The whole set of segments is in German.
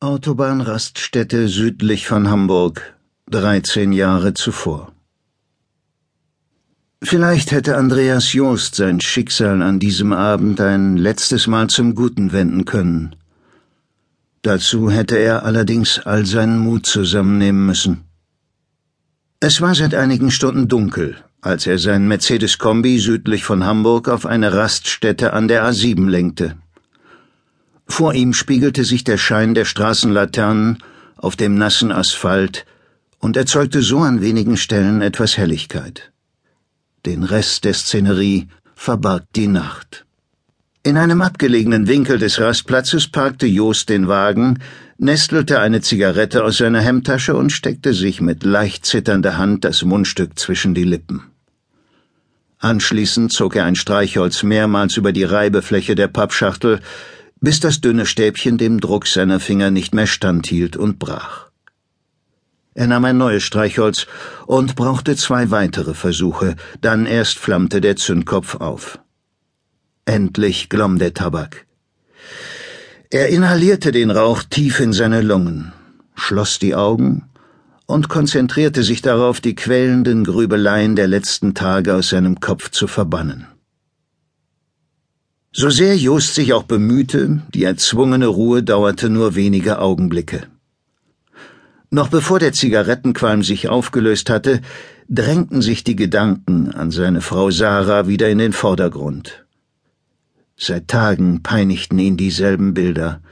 Autobahnraststätte südlich von Hamburg, dreizehn Jahre zuvor. Vielleicht hätte Andreas Joost sein Schicksal an diesem Abend ein letztes Mal zum Guten wenden können. Dazu hätte er allerdings all seinen Mut zusammennehmen müssen. Es war seit einigen Stunden dunkel, als er sein Mercedes-Kombi südlich von Hamburg auf eine Raststätte an der A7 lenkte. Vor ihm spiegelte sich der Schein der Straßenlaternen auf dem nassen Asphalt und erzeugte so an wenigen Stellen etwas Helligkeit. Den Rest der Szenerie verbarg die Nacht. In einem abgelegenen Winkel des Rastplatzes parkte Jost den Wagen, nestelte eine Zigarette aus seiner Hemdtasche und steckte sich mit leicht zitternder Hand das Mundstück zwischen die Lippen. Anschließend zog er ein Streichholz mehrmals über die Reibefläche der Pappschachtel, bis das dünne Stäbchen dem Druck seiner Finger nicht mehr standhielt und brach. Er nahm ein neues Streichholz und brauchte zwei weitere Versuche, dann erst flammte der Zündkopf auf. Endlich glomm der Tabak. Er inhalierte den Rauch tief in seine Lungen, schloss die Augen und konzentrierte sich darauf, die quälenden Grübeleien der letzten Tage aus seinem Kopf zu verbannen. So sehr Just sich auch bemühte, die erzwungene Ruhe dauerte nur wenige Augenblicke. Noch bevor der Zigarettenqualm sich aufgelöst hatte, drängten sich die Gedanken an seine Frau Sarah wieder in den Vordergrund. Seit Tagen peinigten ihn dieselben Bilder.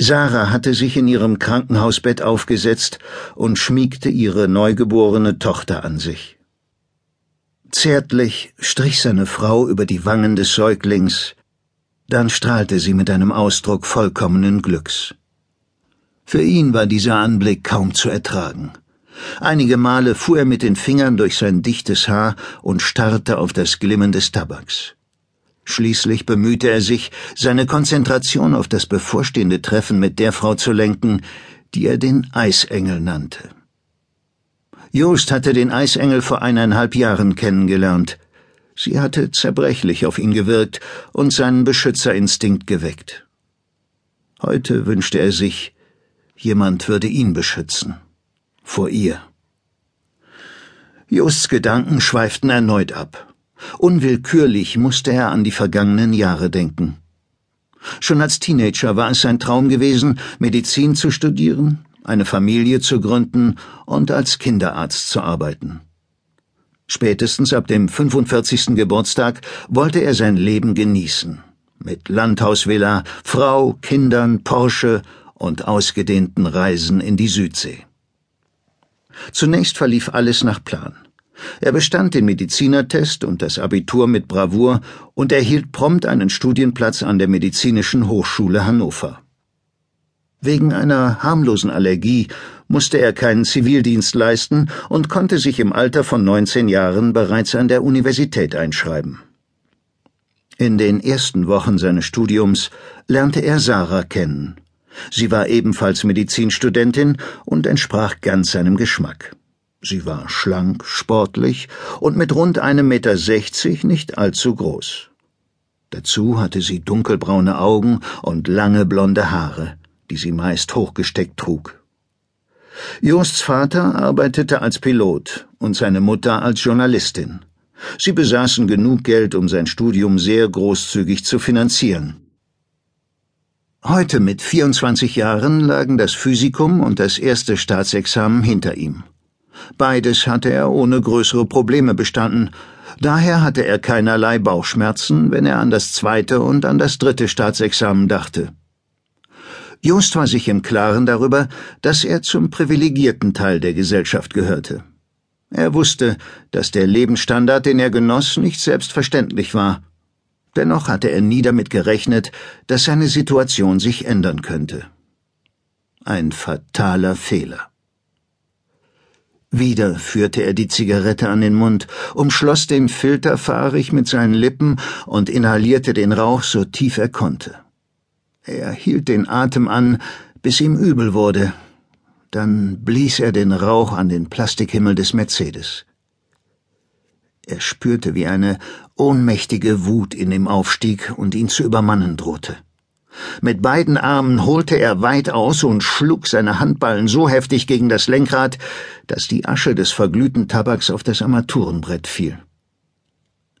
Sarah hatte sich in ihrem Krankenhausbett aufgesetzt und schmiegte ihre neugeborene Tochter an sich. Zärtlich strich seine Frau über die Wangen des Säuglings, dann strahlte sie mit einem Ausdruck vollkommenen Glücks. Für ihn war dieser Anblick kaum zu ertragen. Einige Male fuhr er mit den Fingern durch sein dichtes Haar und starrte auf das Glimmen des Tabaks. Schließlich bemühte er sich, seine Konzentration auf das bevorstehende Treffen mit der Frau zu lenken, die er den Eisengel nannte. Jost hatte den Eisengel vor eineinhalb Jahren kennengelernt. Sie hatte zerbrechlich auf ihn gewirkt und seinen Beschützerinstinkt geweckt. Heute wünschte er sich, jemand würde ihn beschützen. Vor ihr. Josts Gedanken schweiften erneut ab. Unwillkürlich musste er an die vergangenen Jahre denken. Schon als Teenager war es sein Traum gewesen, Medizin zu studieren, eine Familie zu gründen und als Kinderarzt zu arbeiten. Spätestens ab dem 45. Geburtstag wollte er sein Leben genießen. Mit Landhausvilla, Frau, Kindern, Porsche und ausgedehnten Reisen in die Südsee. Zunächst verlief alles nach Plan. Er bestand den Medizinertest und das Abitur mit Bravour und erhielt prompt einen Studienplatz an der Medizinischen Hochschule Hannover. Wegen einer harmlosen Allergie musste er keinen Zivildienst leisten und konnte sich im Alter von 19 Jahren bereits an der Universität einschreiben. In den ersten Wochen seines Studiums lernte er Sarah kennen. Sie war ebenfalls Medizinstudentin und entsprach ganz seinem Geschmack. Sie war schlank, sportlich und mit rund einem Meter sechzig nicht allzu groß. Dazu hatte sie dunkelbraune Augen und lange blonde Haare die sie meist hochgesteckt trug. Josts Vater arbeitete als Pilot und seine Mutter als Journalistin. Sie besaßen genug Geld, um sein Studium sehr großzügig zu finanzieren. Heute mit 24 Jahren lagen das Physikum und das erste Staatsexamen hinter ihm. Beides hatte er ohne größere Probleme bestanden, daher hatte er keinerlei Bauchschmerzen, wenn er an das zweite und an das dritte Staatsexamen dachte. Just war sich im Klaren darüber, dass er zum privilegierten Teil der Gesellschaft gehörte. Er wusste, dass der Lebensstandard, den er genoss, nicht selbstverständlich war. Dennoch hatte er nie damit gerechnet, dass seine Situation sich ändern könnte. Ein fataler Fehler. Wieder führte er die Zigarette an den Mund, umschloss den Filter fahrig mit seinen Lippen und inhalierte den Rauch so tief er konnte. Er hielt den Atem an, bis ihm übel wurde. Dann blies er den Rauch an den Plastikhimmel des Mercedes. Er spürte, wie eine ohnmächtige Wut in ihm aufstieg und ihn zu übermannen drohte. Mit beiden Armen holte er weit aus und schlug seine Handballen so heftig gegen das Lenkrad, dass die Asche des verglühten Tabaks auf das Armaturenbrett fiel.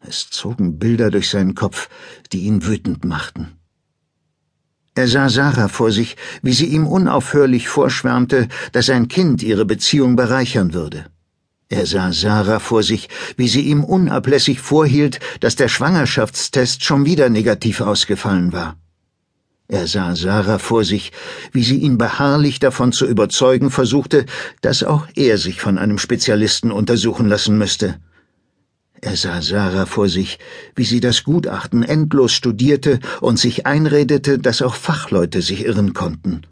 Es zogen Bilder durch seinen Kopf, die ihn wütend machten. Er sah Sarah vor sich, wie sie ihm unaufhörlich vorschwärmte, dass ein Kind ihre Beziehung bereichern würde. Er sah Sarah vor sich, wie sie ihm unablässig vorhielt, dass der Schwangerschaftstest schon wieder negativ ausgefallen war. Er sah Sarah vor sich, wie sie ihn beharrlich davon zu überzeugen versuchte, dass auch er sich von einem Spezialisten untersuchen lassen müsste. Er sah Sarah vor sich, wie sie das Gutachten endlos studierte und sich einredete, dass auch Fachleute sich irren konnten.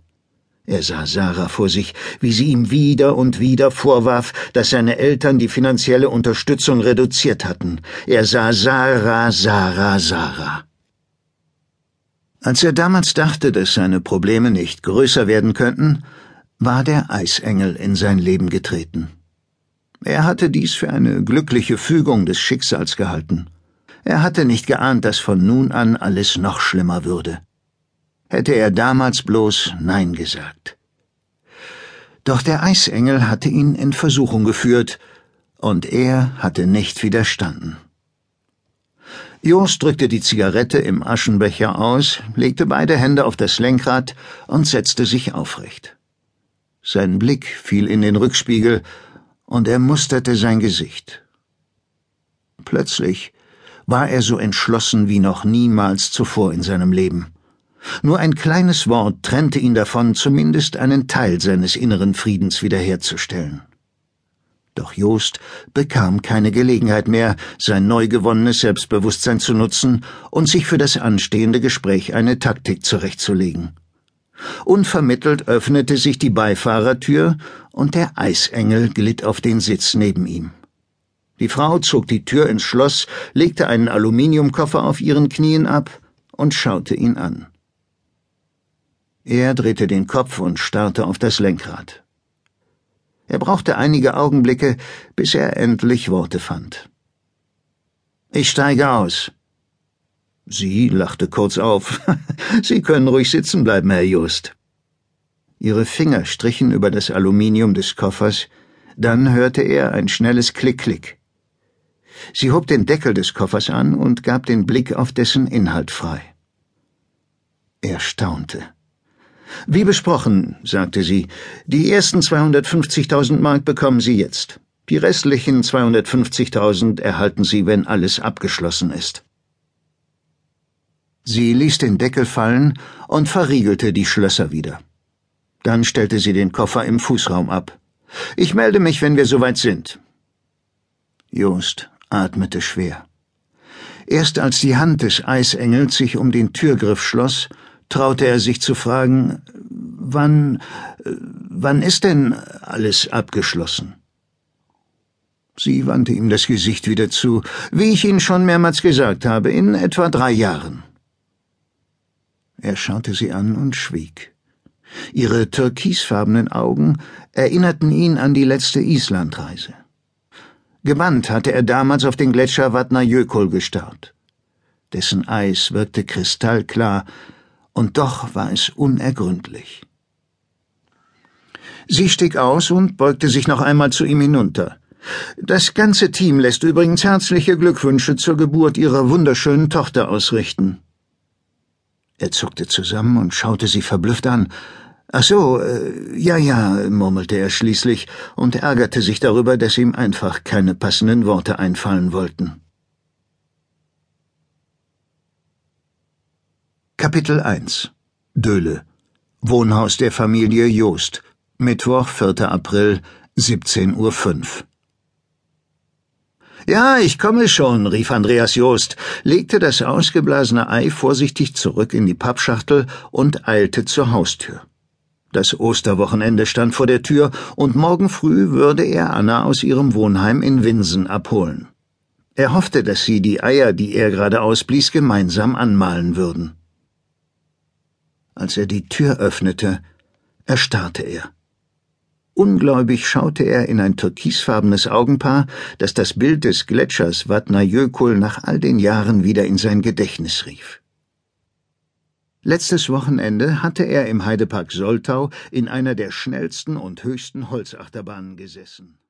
Er sah Sarah vor sich, wie sie ihm wieder und wieder vorwarf, dass seine Eltern die finanzielle Unterstützung reduziert hatten. Er sah Sarah, Sarah, Sarah. Als er damals dachte, dass seine Probleme nicht größer werden könnten, war der Eisengel in sein Leben getreten. Er hatte dies für eine glückliche Fügung des Schicksals gehalten. Er hatte nicht geahnt, dass von nun an alles noch schlimmer würde hätte er damals bloß Nein gesagt. Doch der Eisengel hatte ihn in Versuchung geführt, und er hatte nicht widerstanden. Jos drückte die Zigarette im Aschenbecher aus, legte beide Hände auf das Lenkrad und setzte sich aufrecht. Sein Blick fiel in den Rückspiegel, und er musterte sein Gesicht. Plötzlich war er so entschlossen wie noch niemals zuvor in seinem Leben. Nur ein kleines Wort trennte ihn davon, zumindest einen Teil seines inneren Friedens wiederherzustellen. Doch Jost bekam keine Gelegenheit mehr, sein neu gewonnenes Selbstbewusstsein zu nutzen und sich für das anstehende Gespräch eine Taktik zurechtzulegen. Unvermittelt öffnete sich die Beifahrertür und der Eisengel glitt auf den Sitz neben ihm. Die Frau zog die Tür ins Schloss, legte einen Aluminiumkoffer auf ihren Knien ab und schaute ihn an. Er drehte den Kopf und starrte auf das Lenkrad. Er brauchte einige Augenblicke, bis er endlich Worte fand. Ich steige aus. Sie lachte kurz auf. Sie können ruhig sitzen bleiben, Herr Just. Ihre Finger strichen über das Aluminium des Koffers, dann hörte er ein schnelles Klick-Klick. Sie hob den Deckel des Koffers an und gab den Blick auf dessen Inhalt frei. Er staunte. Wie besprochen, sagte sie, die ersten 250.000 Mark bekommen Sie jetzt. Die restlichen 250.000 erhalten Sie, wenn alles abgeschlossen ist. Sie ließ den Deckel fallen und verriegelte die Schlösser wieder. Dann stellte sie den Koffer im Fußraum ab. Ich melde mich, wenn wir soweit sind. Jost atmete schwer. Erst als die Hand des Eisengels sich um den Türgriff schloss, traute er sich zu fragen, wann, wann ist denn alles abgeschlossen? Sie wandte ihm das Gesicht wieder zu, wie ich Ihnen schon mehrmals gesagt habe, in etwa drei Jahren. Er schaute sie an und schwieg. Ihre türkisfarbenen Augen erinnerten ihn an die letzte Islandreise. Gebannt hatte er damals auf den Gletscher Vatnajökull gestarrt. Dessen Eis wirkte kristallklar, und doch war es unergründlich. Sie stieg aus und beugte sich noch einmal zu ihm hinunter. Das ganze Team lässt übrigens herzliche Glückwünsche zur Geburt ihrer wunderschönen Tochter ausrichten. Er zuckte zusammen und schaute sie verblüfft an. Ach so, äh, ja, ja, murmelte er schließlich und ärgerte sich darüber, dass ihm einfach keine passenden Worte einfallen wollten. Kapitel 1 Döhle Wohnhaus der Familie Joost Mittwoch, 4. April, 17.05 Uhr. Ja, ich komme schon, rief Andreas Joost, legte das ausgeblasene Ei vorsichtig zurück in die Pappschachtel und eilte zur Haustür. Das Osterwochenende stand vor der Tür, und morgen früh würde er Anna aus ihrem Wohnheim in Winsen abholen. Er hoffte, dass sie die Eier, die er gerade ausblies, gemeinsam anmalen würden. Als er die Tür öffnete, erstarrte er. Ungläubig schaute er in ein türkisfarbenes Augenpaar, das das Bild des Gletschers Vatnajökull nach all den Jahren wieder in sein Gedächtnis rief. Letztes Wochenende hatte er im Heidepark Soltau in einer der schnellsten und höchsten Holzachterbahnen gesessen